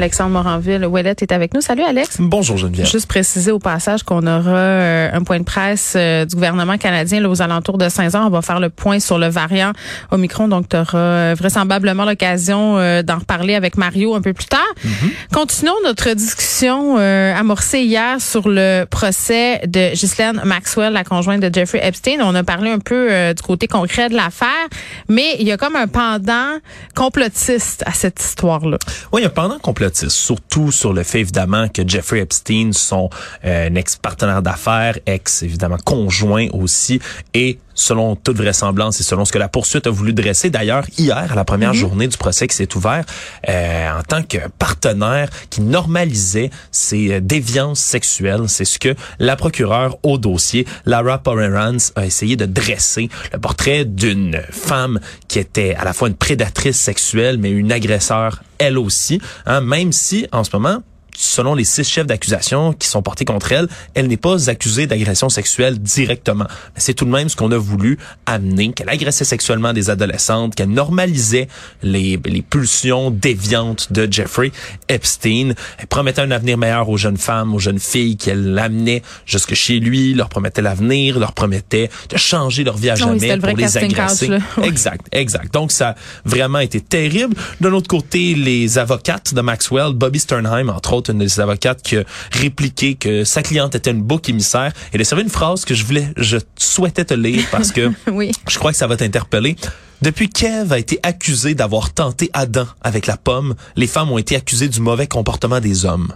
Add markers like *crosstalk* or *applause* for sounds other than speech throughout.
Alexandre Moranville, Ouellette est avec nous. Salut Alex. Bonjour Geneviève. Juste préciser au passage qu'on aura euh, un point de presse euh, du gouvernement canadien là, aux alentours de 5 heures. On va faire le point sur le variant Omicron. Donc, tu auras euh, vraisemblablement l'occasion d'en reparler avec Mario un peu plus tard. Mm-hmm. Continuons notre discussion amorcée hier sur le procès de Ghislaine Maxwell, la conjointe de Jeffrey Epstein. On a parlé un peu du côté concret de l'affaire, mais il y a comme un pendant complotiste à cette histoire-là. Oui, il y a un pendant complotiste surtout sur le fait évidemment que Jeffrey Epstein, son euh, ex-partenaire d'affaires, ex évidemment conjoint aussi, et selon toute vraisemblance et selon ce que la poursuite a voulu dresser, d'ailleurs hier à la première Mhm. journée du procès qui s'est ouvert, euh, en tant que partenaire qui normalisait ses euh, déviances sexuelles, c'est ce que la procureure au dossier, Lara Pomerantz, a essayé de dresser le portrait d'une femme qui était à la fois une prédatrice sexuelle mais une agresseur elle aussi, hein, même si en ce moment selon les six chefs d'accusation qui sont portés contre elle, elle n'est pas accusée d'agression sexuelle directement. Mais c'est tout de même ce qu'on a voulu amener, qu'elle agressait sexuellement des adolescentes, qu'elle normalisait les, les pulsions déviantes de Jeffrey Epstein. Elle promettait un avenir meilleur aux jeunes femmes, aux jeunes filles qu'elle amenait jusque chez lui, leur promettait l'avenir, leur promettait de changer leur vie à Oui, jamais le vrai pour les agresser. couch, là. *laughs* Ouais. Exact, exact. Donc, ça a vraiment été terrible. D'un autre côté, les avocates de Maxwell, Bobby Sternheim, entre autres, une des avocates qui a répliqué que sa cliente était une bouc émissaire. Elle a servi une phrase que je voulais, je souhaitais te lire parce que *laughs* Oui. je crois que ça va t'interpeller. Depuis qu'Ève a été accusée d'avoir tenté Adam avec la pomme, les femmes ont été accusées du mauvais comportement des hommes.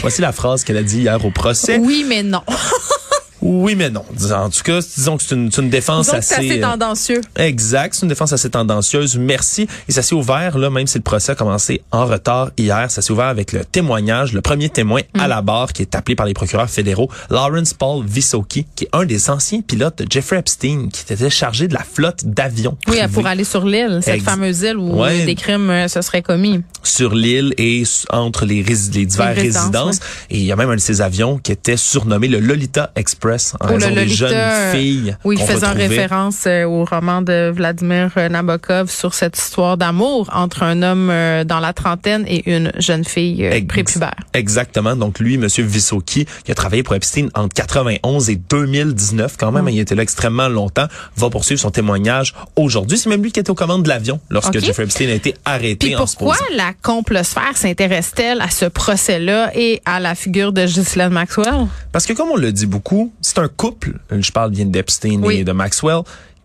Voici la phrase qu'elle a dit hier au procès. Oui, mais non. *laughs* Oui, mais non. En tout cas, disons que c'est une, défense Donc, c'est assez... assez euh, tendancieux. Exact, c'est une défense assez tendancieuse. Merci. Et ça s'est ouvert, là, même si le procès a commencé en retard hier, ça s'est ouvert avec le témoignage, le premier témoin Mm. à la barre qui est appelé par les procureurs fédéraux, Lawrence Paul Visocki, qui est un des anciens pilotes de Jeffrey Epstein, qui était chargé de la flotte d'avions. Oui, privés pour aller sur l'île, cette Ex- fameuse île où Ouais. des crimes euh, se seraient commis. sur l'île et entre les, les divers Les résidences, résidences. Et il y a même un de ces avions qui était surnommé le Lolita Express en Oh, le des jeunes filles Oui, faisant retrouvait. référence euh, au roman de Vladimir euh, Nabokov sur cette histoire d'amour entre un homme euh, dans la trentaine et une jeune fille prépubère. Exactement. Donc lui, Monsieur Visocki, qui a travaillé pour Epstein entre 91 et 2019, quand Mm. même, il était là extrêmement longtemps, va poursuivre son témoignage aujourd'hui. C'est même lui qui était aux commandes de l'avion lorsque. Jeffrey Epstein a été arrêté Puis pourquoi la complosphère s'intéresse-t-elle à ce procès-là et à la figure de Ghislaine Maxwell? Parce que comme on le dit beaucoup, c'est un couple, je parle bien d'Epstein Oui. et de Maxwell,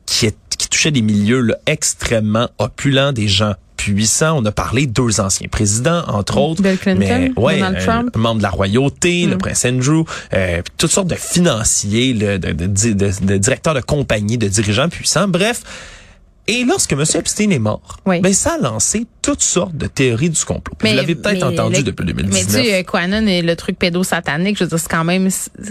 qui, est, qui touchait des milieux là, extrêmement opulents, des gens puissants. On a parlé deux anciens présidents, entre autres. Bill Clinton, mais, ouais, Donald euh, Trump. membre de la royauté, le Mm. prince Andrew, euh, toutes sortes de financiers, là, de, de, de, de- de directeurs de compagnie, de dirigeants puissants. Bref. Et lorsque M. Epstein est mort, Oui. ben, ça a lancé toutes sortes de théories du complot. Puis Vous l'avez peut-être mais entendu le- depuis Mais 2019. tu sais, euh, Quanon et le truc pédosatanique, je veux dire, c'est quand même,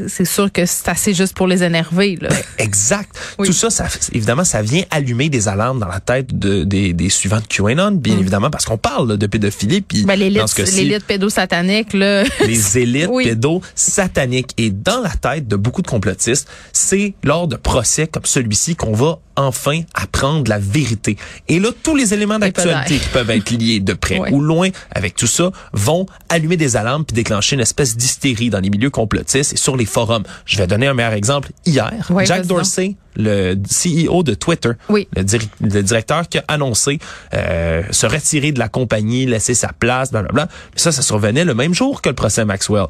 c'est sûr que c'est assez juste pour les énerver, là. Exact. *laughs* Oui. Tout ça, ça, évidemment, ça vient allumer des alarmes dans la tête de, des, des suivants de QAnon, bien évidemment, parce qu'on parle là, de pédophilie. Puis Mm. Ben, l'élite, pédosatanique, là. *laughs* les élites Oui. sataniques. Et dans la tête de beaucoup de complotistes, c'est lors de procès comme celui-ci qu'on va enfin apprendre la vérité. Et là, tous les éléments d'actualité qui peuvent être liés de près *laughs* Ouais. ou loin avec tout ça vont allumer des alarmes puis déclencher une espèce d'hystérie dans les milieux complotistes et sur les forums. Je vais donner un meilleur exemple. Hier, Ouais, Jack. Dorsey, le CEO de Twitter, Oui. le directeur qui a annoncé euh, se retirer de la compagnie, laisser sa place, blablabla. Mais ça, ça survenait le même jour que le procès Maxwell.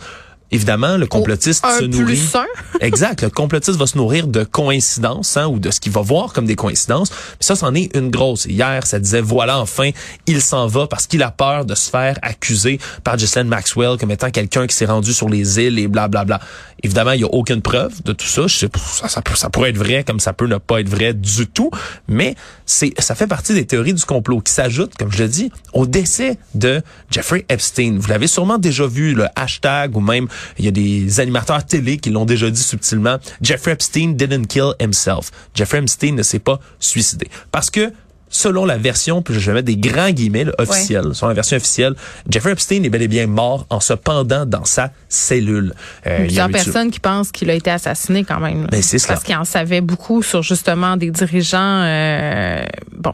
Évidemment, le complotiste un se nourrit. plus un? *laughs* exact. Le complotiste va se nourrir de coïncidences hein, ou de ce qu'il va voir comme des coïncidences. Mais ça, c'en est une grosse. Hier, ça disait, voilà, enfin, il s'en va parce qu'il a peur de se faire accuser par Ghislaine Maxwell comme étant quelqu'un qui s'est rendu sur les îles et blablabla. Évidemment, il n'y a aucune preuve de tout ça. Je sais, ça, ça, peut- ça pourrait être vrai comme ça peut ne pas être vrai du tout. Mais c'est, ça fait partie des théories du complot qui s'ajoutent, comme je le dis, au décès de Jeffrey Epstein. Vous l'avez sûrement déjà vu, le hashtag ou même il y a des animateurs télé qui l'ont déjà dit subtilement. Jeffrey Epstein didn't kill himself. Jeffrey Epstein ne s'est pas suicidé. Parce que selon la version, puis je vais mettre des grands guillemets là, officielle, selon la version officielle, Jeffrey Epstein est bel et bien mort en se pendant dans sa cellule. Euh, il y avait- personnes qui pensent qu'il a été assassiné quand même. Ben, c'est. Parce qu'il en savait beaucoup sur justement des dirigeants euh, bon,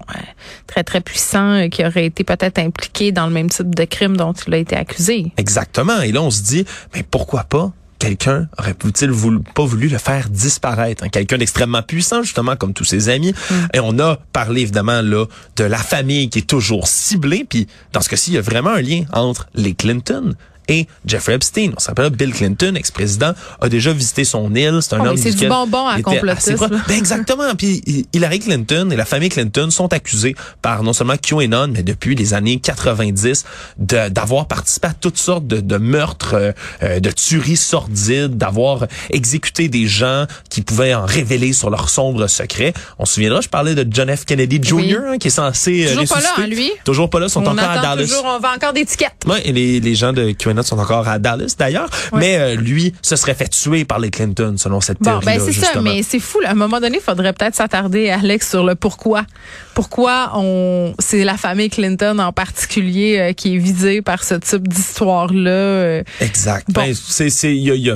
très, très puissant, qui aurait été peut-être impliqué dans le même type de crime dont il a été accusé. Exactement. Et là, on se dit, mais pourquoi pas? Quelqu'un aurait-il voulu, pas voulu le faire disparaître? Hein? Quelqu'un d'extrêmement puissant, justement, comme tous ses amis. Mm. Et on a parlé, évidemment, là, de la famille qui est toujours ciblée. Puis, dans ce cas-ci, il y a vraiment un lien entre les Clinton et Jeffrey Epstein. On s'appelle Bill Clinton, ex-président, a déjà visité son île. C'est un oh, homme C'est du bonbon à complotisme. Ben exactement. Puis Hillary Clinton et la famille Clinton sont accusés par non seulement QAnon, mais depuis les années 90, d'avoir participé à toutes sortes de, de meurtres, euh, euh, de tueries sordides, d'avoir exécuté des gens qui pouvaient en révéler sur leurs sombres secrets. On se souviendra, je parlais de John F. Kennedy Jr., hein, qui est censé euh, Toujours pas là, hein, lui? Toujours pas là, sont encore à Dallas. Toujours, on vend encore d'étiquettes. Ouais, et les, les gens de QAnon sont encore à Dallas d'ailleurs. Mais euh, lui se serait fait tuer par les Clinton selon cette théorie. Ben c'est ça, mais c'est fou. À un moment donné, il faudrait peut-être s'attarder, Alex, sur le pourquoi. Pourquoi on, c'est la famille Clinton en particulier euh, qui est visée par ce type d'histoire-là. Euh. exact. Ben, c'est, c'est, il y,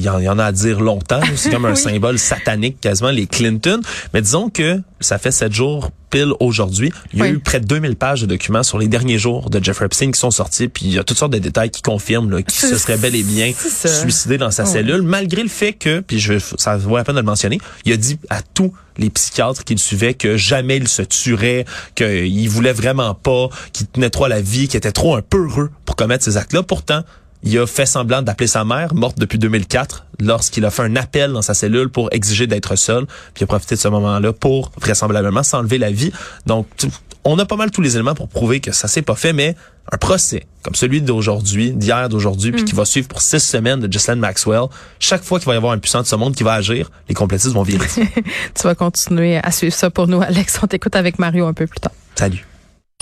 y, en a à dire longtemps. C'est comme un *laughs* symbole satanique quasiment les Clinton. Mais disons que ça fait sept jours pile aujourd'hui. Il y a eu près de 2000 pages de documents sur les derniers jours de Jeffrey Epstein qui sont sortis, puis il y a toutes sortes de détails qui confirment qu'il se serait bel et bien suicidé dans sa cellule, malgré le fait que, puis je, ça vaut la peine de le mentionner, il a dit à tous les psychiatres qui le suivaient que jamais il se tuerait, qu'il voulait vraiment pas, qu'il tenait trop à la vie, qu'il était trop un peu heureux pour commettre ces actes-là. Pourtant, il a fait semblant d'appeler sa mère, morte depuis 2004, lorsqu'il a fait un appel dans sa cellule pour exiger d'être seul. Puis il a profité de ce moment-là pour vraisemblablement s'enlever la vie. Donc, on a pas mal tous les éléments pour prouver que ça s'est pas fait, mais un procès comme celui d'aujourd'hui, d'hier, d'aujourd'hui, puis mm. qui va suivre pour six semaines de Ghislaine Maxwell, chaque fois qu'il va y avoir un puissant de ce monde qui va agir, les complétistes vont virer. *laughs* tu vas continuer à suivre ça pour nous, Alex. On t'écoute avec Mario un peu plus tard. Salut.